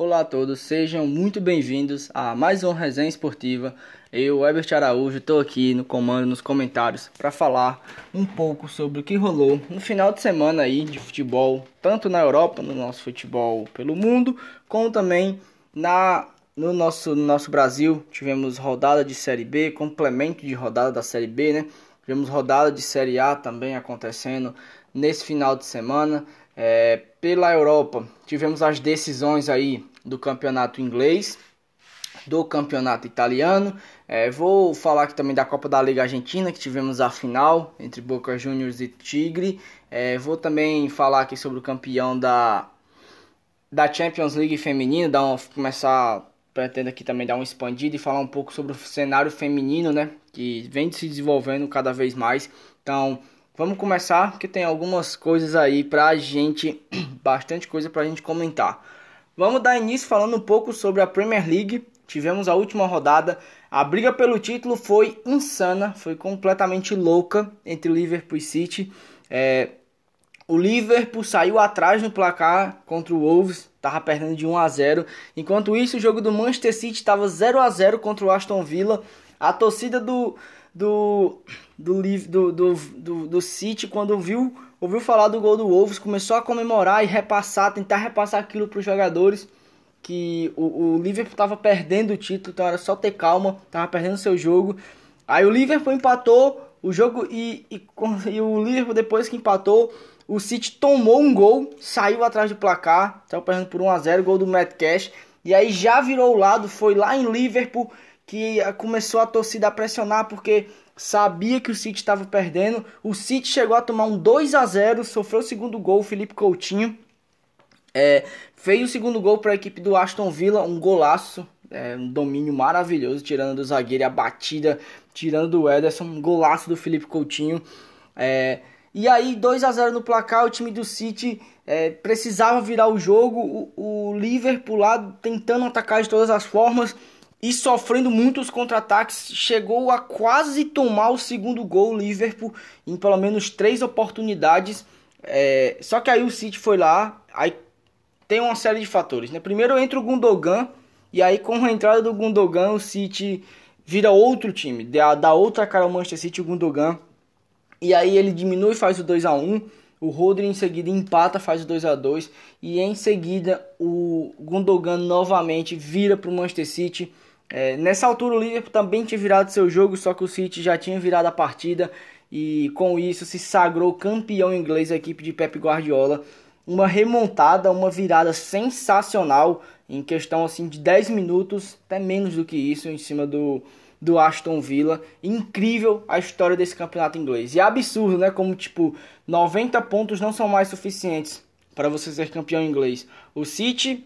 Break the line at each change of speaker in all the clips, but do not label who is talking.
Olá a todos, sejam muito bem-vindos a mais uma resenha esportiva. Eu, Ebert Araújo, estou aqui no comando, nos comentários, para falar um pouco sobre o que rolou no final de semana aí de futebol, tanto na Europa, no nosso futebol pelo mundo, como também na no nosso, no nosso Brasil. Tivemos rodada de Série B, complemento de rodada da Série B, né? Tivemos rodada de Série A também acontecendo nesse final de semana. É, pela Europa, tivemos as decisões aí do campeonato inglês, do campeonato italiano. É, vou falar aqui também da Copa da Liga Argentina, que tivemos a final entre Boca Juniors e Tigre. É, vou também falar aqui sobre o campeão da, da Champions League feminino, dar começar pretendo aqui também dar um expandido e falar um pouco sobre o cenário feminino, né, que vem se desenvolvendo cada vez mais. Então, Vamos começar, porque tem algumas coisas aí pra gente, bastante coisa pra gente comentar. Vamos dar início falando um pouco sobre a Premier League. Tivemos a última rodada. A briga pelo título foi insana, foi completamente louca entre Liverpool e City. É, o Liverpool saiu atrás no placar contra o Wolves, estava perdendo de 1 a 0. Enquanto isso, o jogo do Manchester City estava 0 a 0 contra o Aston Villa. A torcida do do do, do, do, do, do City quando viu, ouviu falar do gol do Wolves, começou a comemorar e repassar, tentar repassar aquilo para os jogadores que o, o Liverpool estava perdendo o título, então era só ter calma, estava perdendo seu jogo. Aí o Liverpool empatou o jogo e, e, e, o Liverpool depois que empatou, o City tomou um gol, saiu atrás do placar, saiu perdendo por 1 a 0, gol do Matt Cash, e aí já virou o lado, foi lá em Liverpool que começou a torcida a pressionar porque sabia que o City estava perdendo. O City chegou a tomar um 2 a 0 sofreu o segundo gol, Felipe Coutinho. É, fez o segundo gol para a equipe do Aston Villa, um golaço, é, um domínio maravilhoso, tirando do zagueiro a batida, tirando do Ederson, um golaço do Felipe Coutinho. É, e aí, 2 a 0 no placar, o time do City é, precisava virar o jogo, o, o Liverpool lá tentando atacar de todas as formas e sofrendo muitos contra-ataques, chegou a quase tomar o segundo gol o Liverpool em pelo menos três oportunidades. É, só que aí o City foi lá, aí tem uma série de fatores. Né? Primeiro entra o Gundogan, e aí com a entrada do Gundogan o City vira outro time, dá, outra cara ao Manchester City, o Gundogan. E aí ele diminui e faz o 2 a 1 o Rodri em seguida empata, faz o 2 a 2 E em seguida o Gundogan novamente vira para o Manchester City é, nessa altura o Liverpool também tinha virado seu jogo, só que o City já tinha virado a partida e com isso se sagrou campeão inglês a equipe de Pep Guardiola. Uma remontada, uma virada sensacional em questão assim de 10 minutos, até menos do que isso, em cima do, do Aston Villa. Incrível a história desse campeonato inglês. E é absurdo, né? Como tipo, 90 pontos não são mais suficientes para você ser campeão inglês. O City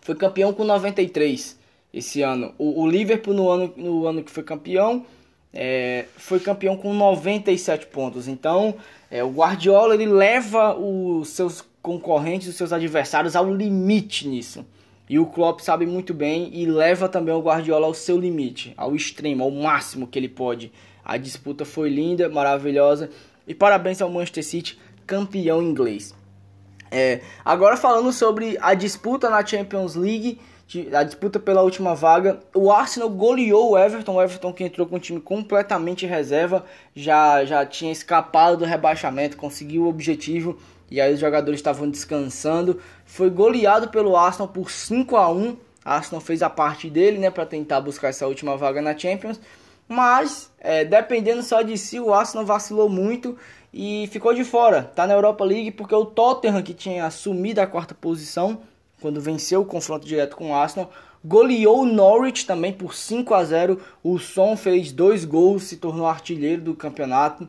foi campeão com 93 esse ano. O, o Liverpool, no ano, no ano que foi campeão, é, foi campeão com 97 pontos. Então, é, o Guardiola ele leva os seus concorrentes, os seus adversários ao limite nisso. E o Klopp sabe muito bem e leva também o Guardiola ao seu limite, ao extremo, ao máximo que ele pode. A disputa foi linda, maravilhosa. E parabéns ao Manchester City, campeão inglês. É, agora falando sobre a disputa na Champions League, a disputa pela última vaga. O Arsenal goleou o Everton, o Everton que entrou com um time completamente reserva, já, já tinha escapado do rebaixamento, conseguiu o objetivo e aí os jogadores estavam descansando. Foi goleado pelo Arsenal por 5 a 1. A Arsenal fez a parte dele, né, para tentar buscar essa última vaga na Champions. Mas, é, dependendo só de si, o Arsenal vacilou muito e ficou de fora. Tá na Europa League porque o Tottenham, que tinha assumido a quarta posição, quando venceu o confronto direto com o Arsenal. Goleou o Norwich também por 5 a 0. O Son fez dois gols, se tornou artilheiro do campeonato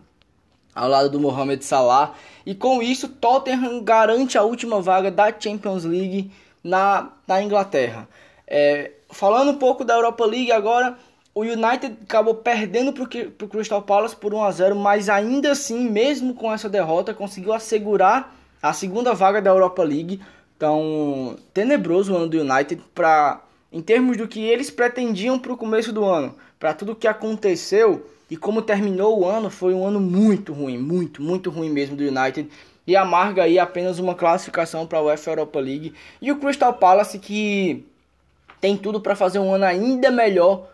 ao lado do Mohamed Salah. E com isso, Tottenham garante a última vaga da Champions League na, na Inglaterra. É, falando um pouco da Europa League agora, o United acabou perdendo para o Crystal Palace por 1 a 0, mas ainda assim, mesmo com essa derrota, conseguiu assegurar a segunda vaga da Europa League. Então, tenebroso o ano do United para em termos do que eles pretendiam para o começo do ano, para tudo que aconteceu e como terminou o ano, foi um ano muito ruim, muito, muito ruim mesmo do United. e amarga aí apenas uma classificação para a UEFA Europa League. E o Crystal Palace que tem tudo para fazer um ano ainda melhor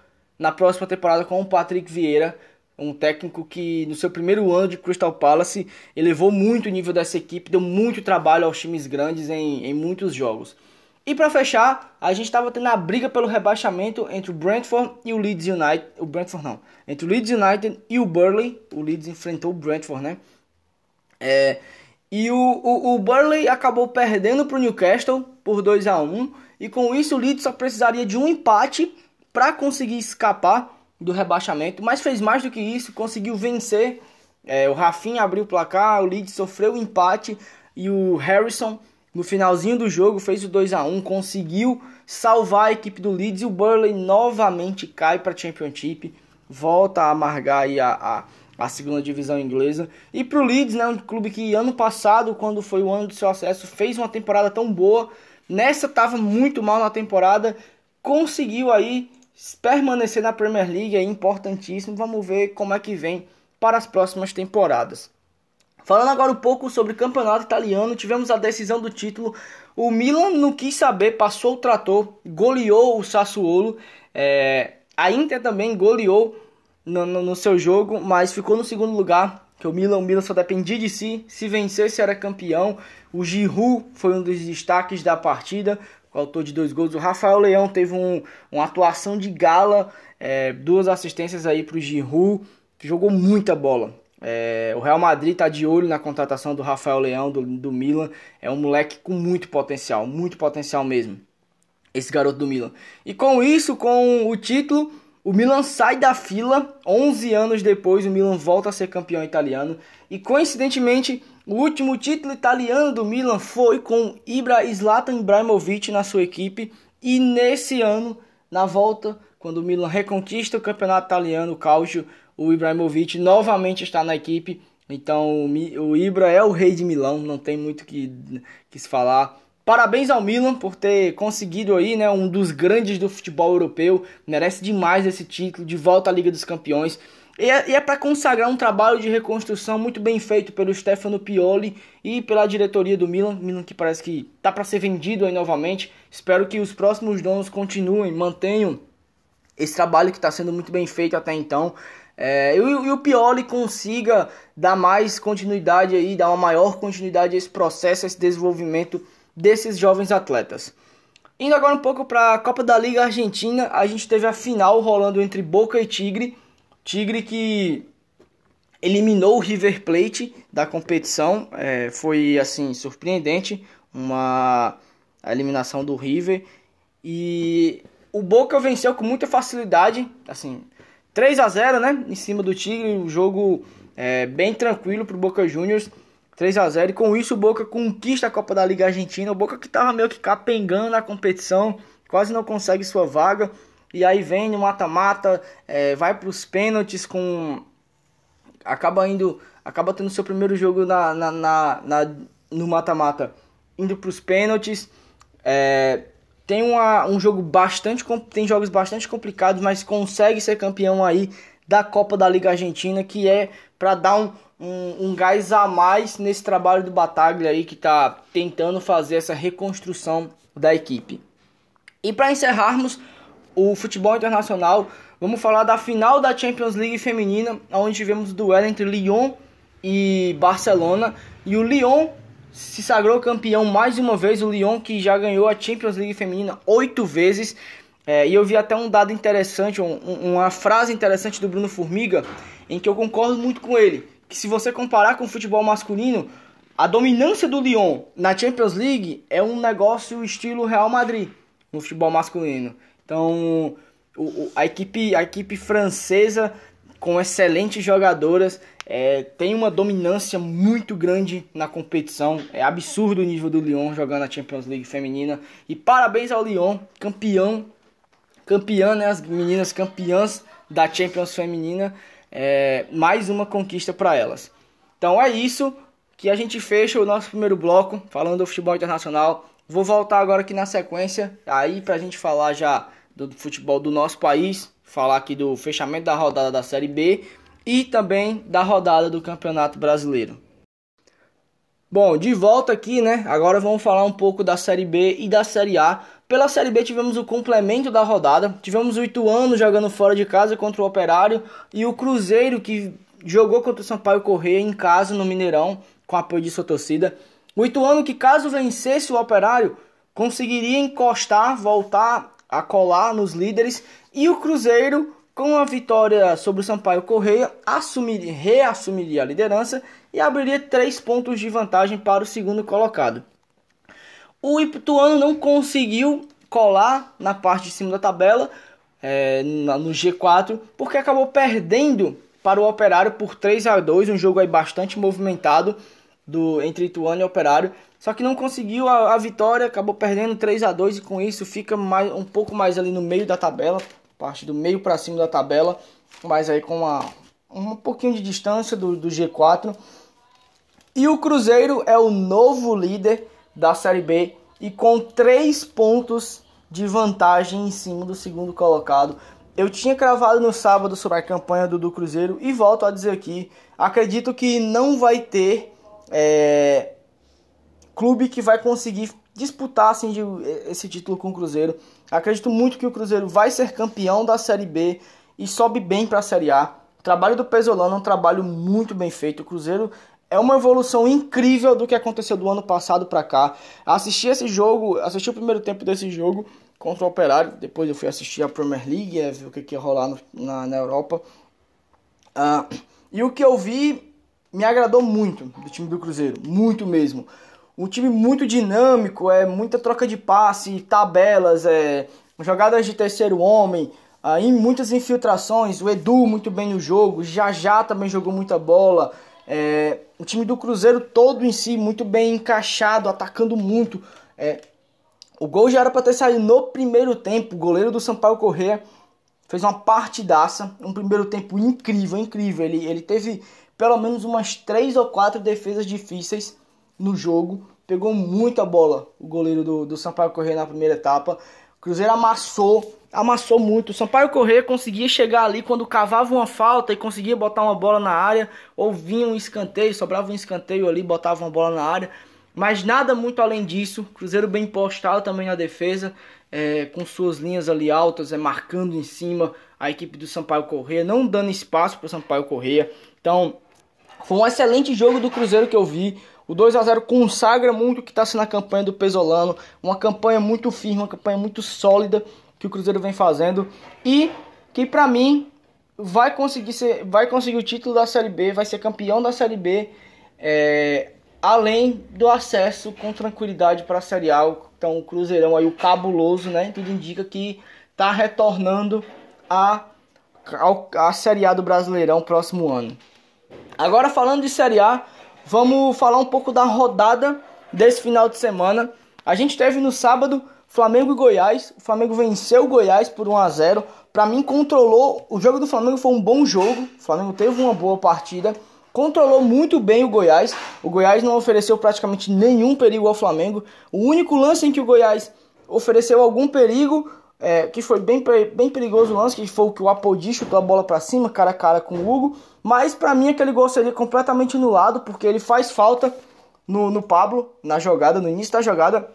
na próxima temporada com o Patrick Vieira, um técnico que no seu primeiro ano de Crystal Palace elevou muito o nível dessa equipe, deu muito trabalho aos times grandes em, em muitos jogos. E para fechar, a gente estava tendo a briga pelo rebaixamento entre o Brentford e o Leeds United. O Brentford não. Entre o Leeds United e o Burley. O Leeds enfrentou o Brentford, né? É, e o, o, o Burley acabou perdendo para o Newcastle por 2 a 1 E com isso o Leeds só precisaria de um empate para conseguir escapar do rebaixamento. Mas fez mais do que isso, conseguiu vencer. É, o Rafinha abriu o placar, o Leeds sofreu o empate e o Harrison no finalzinho do jogo fez o 2 a 1 conseguiu salvar a equipe do Leeds e o Burley novamente cai para a Championship, volta a amargar a, a, a, segunda divisão inglesa. E para o Leeds, né, um clube que ano passado, quando foi o ano do seu acesso, fez uma temporada tão boa, nessa estava muito mal na temporada, conseguiu aí permanecer na Premier League, é importantíssimo. Vamos ver como é que vem para as próximas temporadas. Falando agora um pouco sobre o campeonato italiano, tivemos a decisão do título. O Milan não quis saber, passou o trator, goleou o Sassuolo. É, a Inter também goleou no, no, no, seu jogo, mas ficou no segundo lugar. Que o Milan, o Milan só dependia de si. Se vencesse, era campeão. O Giroud foi um dos destaques da partida, autor de dois gols. O Rafael Leão teve um, uma atuação de gala, é, duas assistências aí para o Giroud, jogou muita bola. É, o Real Madrid está de olho na contratação do Rafael Leão do, do Milan. É um moleque com muito potencial, muito potencial mesmo. Esse garoto do Milan. E com isso, com o título, o Milan sai da fila. 11 anos depois, o Milan volta a ser campeão italiano. E coincidentemente, o último título italiano do Milan foi com Ibra Zlatan Ibrahimovic na sua equipe. E nesse ano, na volta, quando o Milan reconquista o campeonato italiano, o Calcio, o Ibrahimovic novamente está na equipe. Então o Ibra é o rei de Milão, não tem muito que, que se falar. Parabéns ao Milan por ter conseguido aí, né, um dos grandes do futebol europeu. Merece demais esse título de volta à Liga dos Campeões. E é, é para consagrar um trabalho de reconstrução muito bem feito pelo Stefano Pioli e pela diretoria do Milan. Milan que parece que tá para ser vendido aí novamente. Espero que os próximos donos continuem, mantenham esse trabalho que está sendo muito bem feito até então. É, e, e, o Pioli consiga dar mais continuidade aí, dar uma maior continuidade a esse processo, a esse desenvolvimento desses jovens atletas. Indo agora um pouco para a Copa da Liga Argentina, a gente teve a final rolando entre Boca e Tigre. Tigre que eliminou o River Plate da competição, é, foi assim surpreendente uma a eliminação do River e o Boca venceu com muita facilidade, assim 3 a 0 né? Em cima do Tigre, um jogo é, bem tranquilo para o Boca Juniors. 3 a 0 e com isso o Boca conquista a Copa da Liga Argentina. O Boca que estava meio que capengando na competição, quase não consegue sua vaga. E aí vem no mata-mata, é, vai para os pênaltis com. Acaba indo. Acaba tendo seu primeiro jogo na, na, na, na no mata-mata indo para os pênaltis. É, tem uma, um jogo bastante tem jogos bastante complicados, mas consegue ser campeão aí da Copa da Liga Argentina, que é para dar um, um, um, gás a mais nesse trabalho do Bataglia aí que está tentando fazer essa reconstrução da equipe. E para encerrarmos o futebol internacional, vamos falar da final da Champions League feminina, onde tivemos o duelo entre Lyon e Barcelona. E o Lyon se sagrou campeão mais uma vez, o Lyon que já ganhou a Champions League feminina oito vezes. É, e eu vi até um dado interessante, um, uma frase interessante do Bruno Formiga, em que eu concordo muito com ele. Que se você comparar com o futebol masculino, a dominância do Lyon na Champions League é um negócio estilo Real Madrid no futebol masculino. Então, o, a, equipe, a equipe francesa com excelentes jogadoras é, tem uma dominância muito grande na competição. É absurdo o nível do Lyon jogando a Champions League feminina. E parabéns ao Lyon, campeão, campeã, né? As meninas campeãs da Champions feminina. É, mais uma conquista para elas. Então é isso que a gente fecha o nosso primeiro bloco falando do futebol internacional. Vou voltar agora aqui na sequência, aí para a gente falar já do futebol do nosso país, falar aqui do fechamento da rodada da Série B e também da rodada do Campeonato Brasileiro. Bom, de volta aqui, né? Agora vamos falar um pouco da Série B e da Série A. Pela Série B tivemos o complemento da rodada. Tivemos o Ituano jogando fora de casa contra o Operário e o Cruzeiro que jogou contra o Sampaio Correia em casa no Mineirão com apoio de sua torcida. O Ituano que caso vencesse o Operário conseguiria encostar, voltar a colar nos líderes e o Cruzeiro com a vitória sobre o Sampaio Correia, assumiria, reassumiria a liderança e abriria três pontos de vantagem para o segundo colocado. O Ituano não conseguiu colar na parte de cima da tabela, é, no G4, porque acabou perdendo para o Operário por 3 a 2 um jogo aí bastante movimentado do entre Ituano e Operário. Só que não conseguiu a, a vitória, acabou perdendo 3 a 2 e com isso fica mais, um pouco mais ali no meio da tabela, parte do meio para cima da tabela, mas aí com uma, um pouquinho de distância do, do G4. E o Cruzeiro é o novo líder da Série B e com 3 pontos de vantagem em cima do segundo colocado. Eu tinha cravado no sábado sobre a campanha do, do Cruzeiro e volto a dizer aqui: acredito que não vai ter é, clube que vai conseguir disputar assim, de, esse título com o Cruzeiro. Acredito muito que o Cruzeiro vai ser campeão da Série B e sobe bem para a Série A. O trabalho do Pesolano é um trabalho muito bem feito. O Cruzeiro é uma evolução incrível do que aconteceu do ano passado para cá. Assisti esse jogo, assisti o primeiro tempo desse jogo contra o Operário. Depois eu fui assistir a Premier League, é, ver o que, que ia rolar no, na, na Europa. Uh, e o que eu vi me agradou muito do time do Cruzeiro, muito mesmo um time muito dinâmico, é muita troca de passe, tabelas, é jogadas de terceiro homem, aí muitas infiltrações, o Edu muito bem no jogo, já já também jogou muita bola. É, o time do Cruzeiro todo em si muito bem encaixado, atacando muito. É, o gol já era para ter saído no primeiro tempo. O goleiro do Sampaio Corrêa fez uma partidaça, um primeiro tempo incrível, incrível. Ele, ele teve pelo menos umas três ou quatro defesas difíceis no jogo. Pegou muita bola o goleiro do, do Sampaio Corrêa na primeira etapa. O Cruzeiro amassou, amassou muito. O Sampaio Corrêa conseguia chegar ali quando cavava uma falta e conseguia botar uma bola na área, ou vinha um escanteio, sobrava um escanteio ali, botava uma bola na área. Mas nada muito além disso. Cruzeiro bem postado também na defesa, é, com suas linhas ali altas, é, marcando em cima a equipe do Sampaio Corrêa, não dando espaço para o Sampaio Corrêa. Então, foi um excelente jogo do Cruzeiro que eu vi. O 2 a 0 consagra muito o que está sendo a campanha do Pesolano, uma campanha muito firme, uma campanha muito sólida que o Cruzeiro vem fazendo e que para mim vai conseguir ser, vai conseguir o título da Série B, vai ser campeão da Série B, é, além do acesso com tranquilidade para a Série A. Então o Cruzeirão aí o cabuloso, né? Tudo indica que está retornando a a Série A do Brasileirão próximo ano. Agora falando de Série A, vamos falar um pouco da rodada desse final de semana. A gente teve no sábado Flamengo e Goiás. O Flamengo venceu o Goiás por 1 a 0. Para mim controlou, o jogo do Flamengo foi um bom jogo. O Flamengo teve uma boa partida, controlou muito bem o Goiás. O Goiás não ofereceu praticamente nenhum perigo ao Flamengo. O único lance em que o Goiás ofereceu algum perigo é, que foi bem, bem perigoso o lance, que foi o que o Apodi chutou a bola para cima, cara a cara com o Hugo. Mas para mim aquele gol seria completamente anulado, porque ele faz falta no, no Pablo, na jogada, no início da jogada.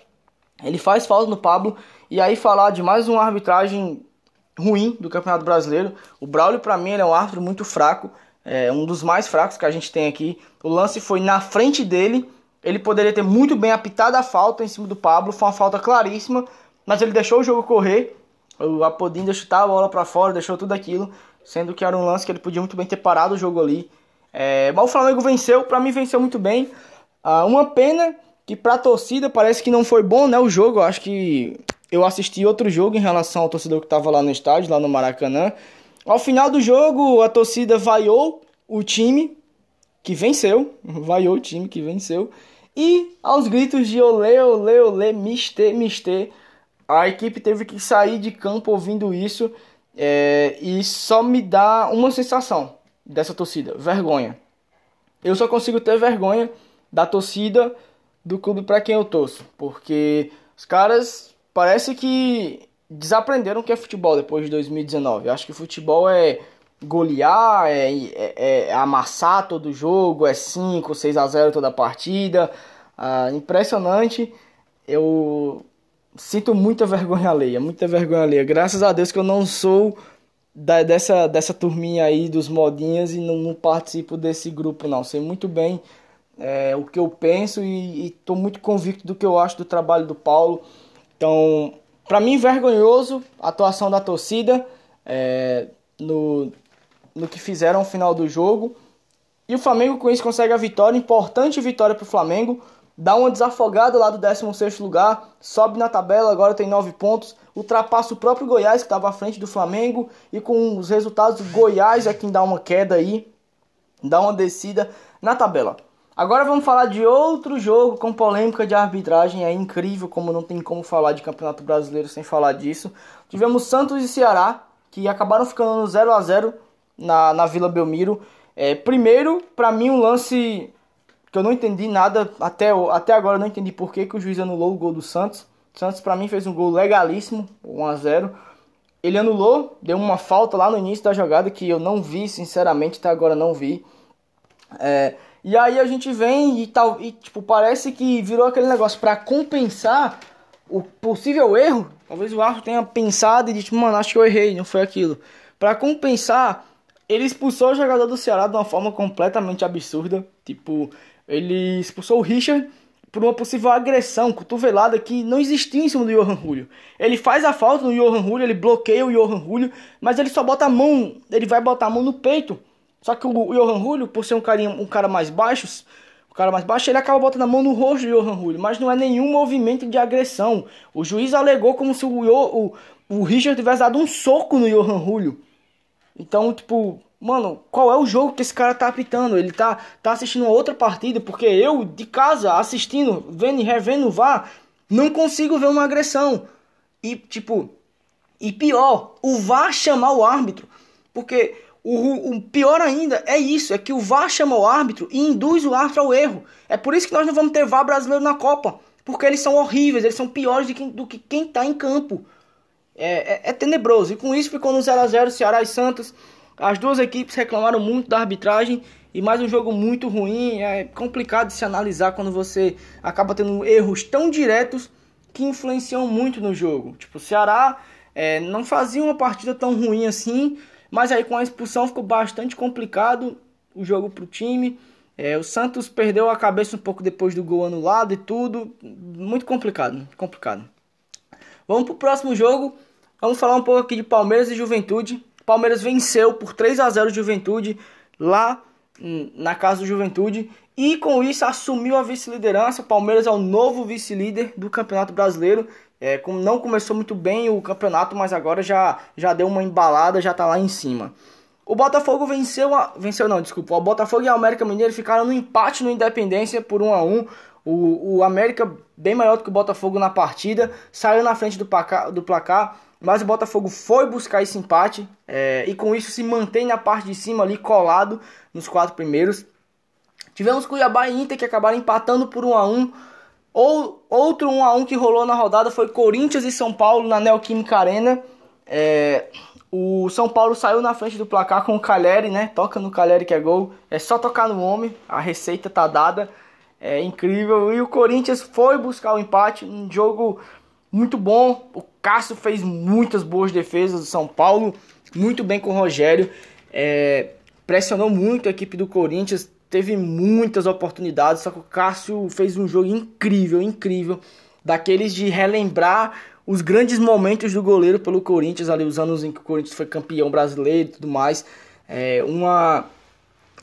Ele faz falta no Pablo. E aí falar de mais uma arbitragem ruim do Campeonato Brasileiro. O Braulio para mim é um árbitro muito fraco, é um dos mais fracos que a gente tem aqui. O lance foi na frente dele. Ele poderia ter muito bem apitado a falta em cima do Pablo, foi uma falta claríssima, mas ele deixou o jogo correr o Apodin deixou chutar a bola para fora, deixou tudo aquilo, sendo que era um lance que ele podia muito bem ter parado o jogo ali. É, mas o Flamengo venceu, para mim venceu muito bem. Ah, uma pena que para a torcida parece que não foi bom, né, o jogo. Eu acho que eu assisti outro jogo em relação ao torcedor que estava lá no estádio, lá no Maracanã. Ao final do jogo, a torcida vaiou o time que venceu, vaiou o time que venceu. E aos gritos de olê, olê, olê, mistê, mistê, a equipe teve que sair de campo ouvindo isso é, e só me dá uma sensação dessa torcida: vergonha. Eu só consigo ter vergonha da torcida do clube para quem eu torço, porque os caras parece que desaprenderam o que é futebol depois de 2019. Eu acho que futebol é golear, é, é, é amassar todo jogo, é 5, 6 a 0 toda partida. Ah, impressionante. Eu sinto muita vergonha alheia, muita vergonha alheia. Graças a Deus que eu não sou da, dessa, dessa turminha aí dos modinhas e não, não participo desse grupo não. Sei muito bem é, o que eu penso e estou muito convicto do que eu acho do trabalho do Paulo. Então, para mim, vergonhoso a atuação da torcida é, no, no que fizeram no final do jogo. E o Flamengo com isso consegue a vitória, importante vitória para o Flamengo. Dá uma desafogada lá do 16º lugar, sobe na tabela, agora tem 9 pontos. Ultrapassa o próprio Goiás, que estava à frente do Flamengo. E com os resultados, Goiás é quem dá uma queda aí, dá uma descida na tabela. Agora vamos falar de outro jogo com polêmica de arbitragem. É incrível como não tem como falar de Campeonato Brasileiro sem falar disso. Tivemos Santos e Ceará, que acabaram ficando no 0 a 0 na, na Vila Belmiro. É, primeiro, para mim, um lance que eu não entendi nada até, até agora, eu não entendi por que, que o juiz anulou o gol do Santos. O Santos, para mim, fez um gol legalíssimo, 1 a 0 Ele anulou, deu uma falta lá no início da jogada que eu não vi, sinceramente, até agora não vi. É, e aí a gente vem e tal, e tipo, parece que virou aquele negócio para compensar o possível erro. Talvez o árbitro tenha pensado e dito, mano, acho que eu errei, não foi aquilo. Para compensar, ele expulsou o jogador do Ceará de uma forma completamente absurda. Tipo, ele expulsou o Richard por uma possível agressão, cotovelada que não existia em cima do Johan Julio. Ele faz a falta no Johan Julio, ele bloqueia o Johan Julio, mas ele só bota a mão, ele vai botar a mão no peito só que o Johan Julio, por ser um, carinha, um cara mais baixo, o cara mais baixo, ele acaba botando a mão no rosto do Johan Julio, mas não é nenhum movimento de agressão. O juiz alegou como se o, o, o Richard tivesse dado um soco no Johan Julio. Então, tipo, mano, qual é o jogo que esse cara tá apitando? Ele tá, tá assistindo uma outra partida, porque eu, de casa, assistindo, vendo e revendo o VAR, não consigo ver uma agressão. E, tipo, e pior, o VAR chamar o árbitro, porque o, o, pior ainda é isso, é que o VAR chama o árbitro e induz o árbitro ao erro. É por isso que nós não vamos ter VAR brasileiro na Copa. Porque eles são horríveis, eles são piores do que, quem está em campo. É, é, é, tenebroso. E com isso ficou no 0x0 Ceará e Santos. As duas equipes reclamaram muito da arbitragem. E mais um jogo muito ruim. É complicado de se analisar quando você acaba tendo erros tão diretos que influenciam muito no jogo. Tipo, o Ceará é, não fazia uma partida tão ruim assim mas aí com a expulsão ficou bastante complicado o jogo para o time. É, o Santos perdeu a cabeça um pouco depois do gol anulado e tudo. Muito complicado, complicado. Vamos para o próximo jogo. Vamos falar um pouco aqui de Palmeiras e Juventude. Palmeiras venceu por 3 a 0 Juventude lá na casa do Juventude e com isso assumiu a vice-liderança. Palmeiras é o novo vice-líder do Campeonato Brasileiro é, não começou muito bem o campeonato, mas agora já, já deu uma embalada, já tá lá em cima. O Botafogo venceu, a, venceu não, desculpa. O Botafogo e o América Mineiro ficaram no empate no Independência por 1 a 1. O, o América bem maior do que o Botafogo na partida, saiu na frente do placar, do placar mas o Botafogo foi buscar esse empate é, e com isso se mantém na parte de cima ali colado nos quatro primeiros. Tivemos Cuiabá e Inter que acabaram empatando por 1 a 1. Ou, outro 1 a 1 que rolou na rodada foi Corinthians e São Paulo na Neoquímica Arena. É, o São Paulo saiu na frente do placar com o Caleri, né? Toca no Caleri que é gol. É só tocar no homem, a receita tá dada. É incrível. E o Corinthians foi buscar o empate, um jogo muito bom. O Cássio fez muitas boas defesas do São Paulo, muito bem com o Rogério. É, pressionou muito a equipe do Corinthians, teve muitas oportunidades, só que o Cássio fez um jogo incrível, incrível, daqueles de relembrar os grandes momentos do goleiro pelo Corinthians, ali os anos em que o Corinthians foi campeão brasileiro e tudo mais. É uma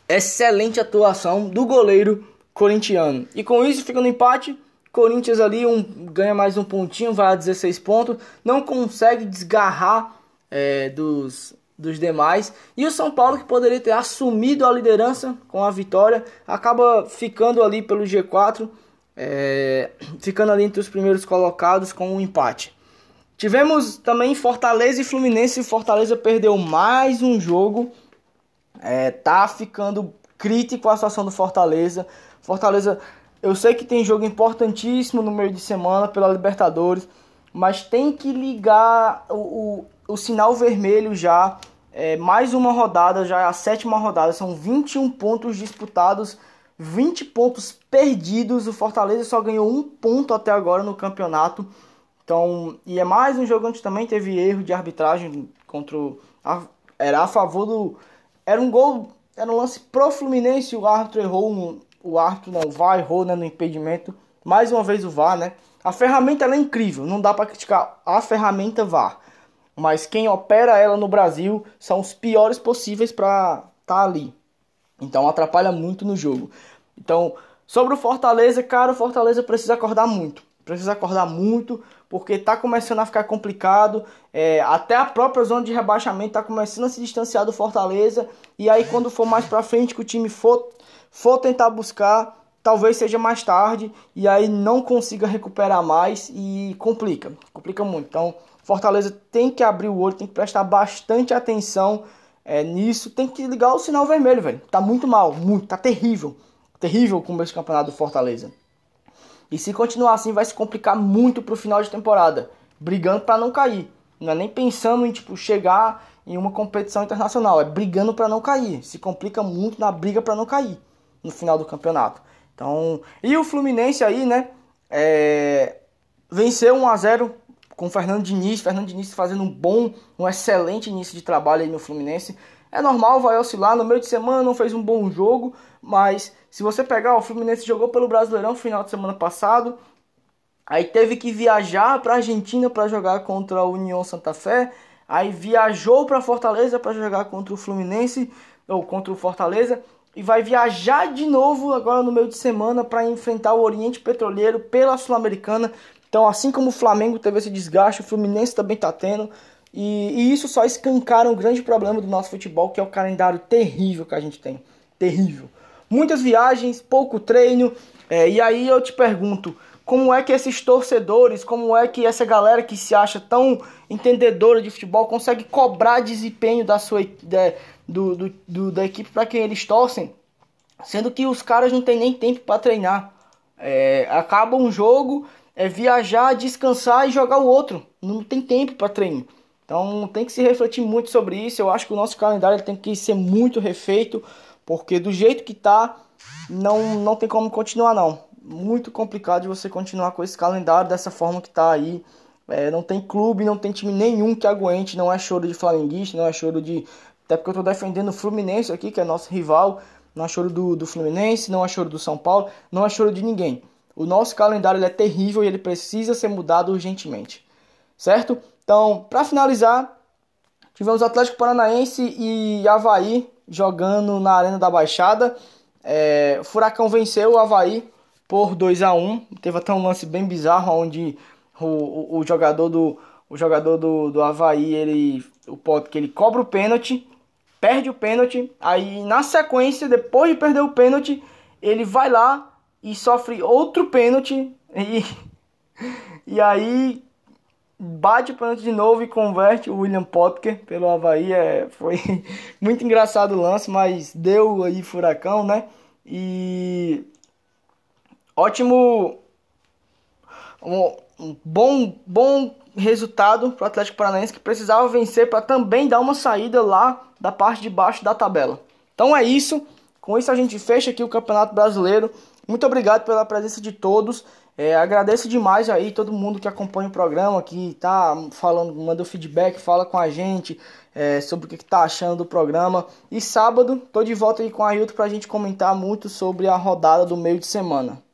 excelente atuação do goleiro corintiano. E com isso fica no empate. Corinthians ali um, ganha mais um pontinho, vai a 16 pontos. Não consegue desgarrar é, dos, dos demais. E o São Paulo, que poderia ter assumido a liderança com a vitória, acaba ficando ali pelo G4, é, ficando ali entre os primeiros colocados com um empate. Tivemos também Fortaleza e Fluminense. Fortaleza perdeu mais um jogo. É, tá ficando crítico a situação do Fortaleza. Fortaleza, eu sei que tem jogo importantíssimo no meio de semana pela Libertadores, mas tem que ligar o, o o sinal vermelho já é, mais uma rodada, já é a sétima rodada, são 21 pontos disputados, 20 pontos perdidos. O Fortaleza só ganhou um ponto até agora no campeonato. Então, e é mais um jogo onde também teve erro de arbitragem contra o, era a favor do era um gol, era um lance pro Fluminense, o árbitro errou, no, o árbitro não, o VAR errou né, no impedimento. Mais uma vez o VAR, né? A ferramenta é incrível, não dá para criticar a ferramenta VAR mas quem opera ela no Brasil são os piores possíveis para estar tá ali. Então atrapalha muito no jogo. Então, sobre o Fortaleza, cara, o Fortaleza precisa acordar muito. Precisa acordar muito, porque tá começando a ficar complicado. É, até a própria zona de rebaixamento tá começando a se distanciar do Fortaleza. E aí, quando for mais pra frente que o time for, for tentar buscar, talvez seja mais tarde. E aí não consiga recuperar mais e complica. Complica muito. Então, Fortaleza tem que abrir o olho, tem que prestar bastante atenção é, nisso. Tem que ligar o sinal vermelho, velho. Tá muito mal, muito, tá terrível. Terrível o começo do campeonato do Fortaleza. E se continuar assim, vai se complicar muito pro final de temporada. Brigando para não cair. Não é nem pensando em tipo, chegar em uma competição internacional. É brigando para não cair. Se complica muito na briga para não cair no final do campeonato. Então, e o Fluminense aí, né? É, venceu 1 a 0 com o Fernando Diniz, Fernando Diniz fazendo um bom, um excelente início de trabalho aí no Fluminense. É normal, vai oscilar, no meio de semana não fez um bom jogo, mas se você pegar, o Fluminense jogou pelo Brasileirão no final de semana passado, aí teve que viajar para Argentina para jogar contra a União Santa Fé, aí viajou para Fortaleza para jogar contra o Fluminense ou contra o Fortaleza e vai viajar de novo agora no meio de semana para enfrentar o Oriente Petroleiro pela Sul-Americana. Então, assim como o Flamengo teve esse desgaste, o Fluminense também está tendo. E, e, isso só escancara um grande problema do nosso futebol, que é o calendário terrível que a gente tem. Terrível. Muitas viagens, pouco treino. É, e aí eu te pergunto, como é que esses torcedores, como é que essa galera que se acha tão entendedora de futebol consegue cobrar desempenho da sua da, do, do, do da equipe para quem eles torcem, sendo que os caras não têm nem tempo para treinar. É, acaba um jogo, é viajar, descansar e jogar o outro. Não tem tempo para treino. Então tem que se refletir muito sobre isso. Eu acho que o nosso calendário tem que ser muito refeito, porque do jeito que tá, não, não tem como continuar não. Muito complicado você continuar com esse calendário dessa forma que tá aí. É, não tem clube, não tem time nenhum que aguente. Não é choro de flamenguista, não é choro de. Até porque eu tô defendendo o Fluminense aqui, que é nosso rival. Não é choro do, do Fluminense, não é choro do São Paulo, não é choro de ninguém. O nosso calendário é terrível e ele precisa ser mudado urgentemente. Certo? Então, para finalizar, tivemos Atlético Paranaense e Havaí jogando na Arena da Baixada. É, o Furacão venceu o Havaí por 2 a 1 Teve até um lance bem bizarro onde o, o, o jogador do o jogador do, do Havaí, ele, o Pote, que ele cobra o pênalti, perde o pênalti, aí na sequência, depois de perder o pênalti, ele vai lá e sofre outro pênalti e, e aí bate o pênalti de novo e converte o William Potker pelo Havaí. É, foi muito engraçado o lance, mas deu aí furacão, né? E ótimo um, bom bom resultado para o Atlético Paranaense que precisava vencer para também dar uma saída lá da parte de baixo da tabela. Então é isso. Com isso a gente fecha aqui o Campeonato Brasileiro. Muito obrigado pela presença de todos. É, agradeço demais aí todo mundo que acompanha o programa, que tá falando, manda feedback, fala com a gente é, sobre o que, que tá achando do programa. E sábado tô de volta aí com a Ailton pra gente comentar muito sobre a rodada do meio de semana.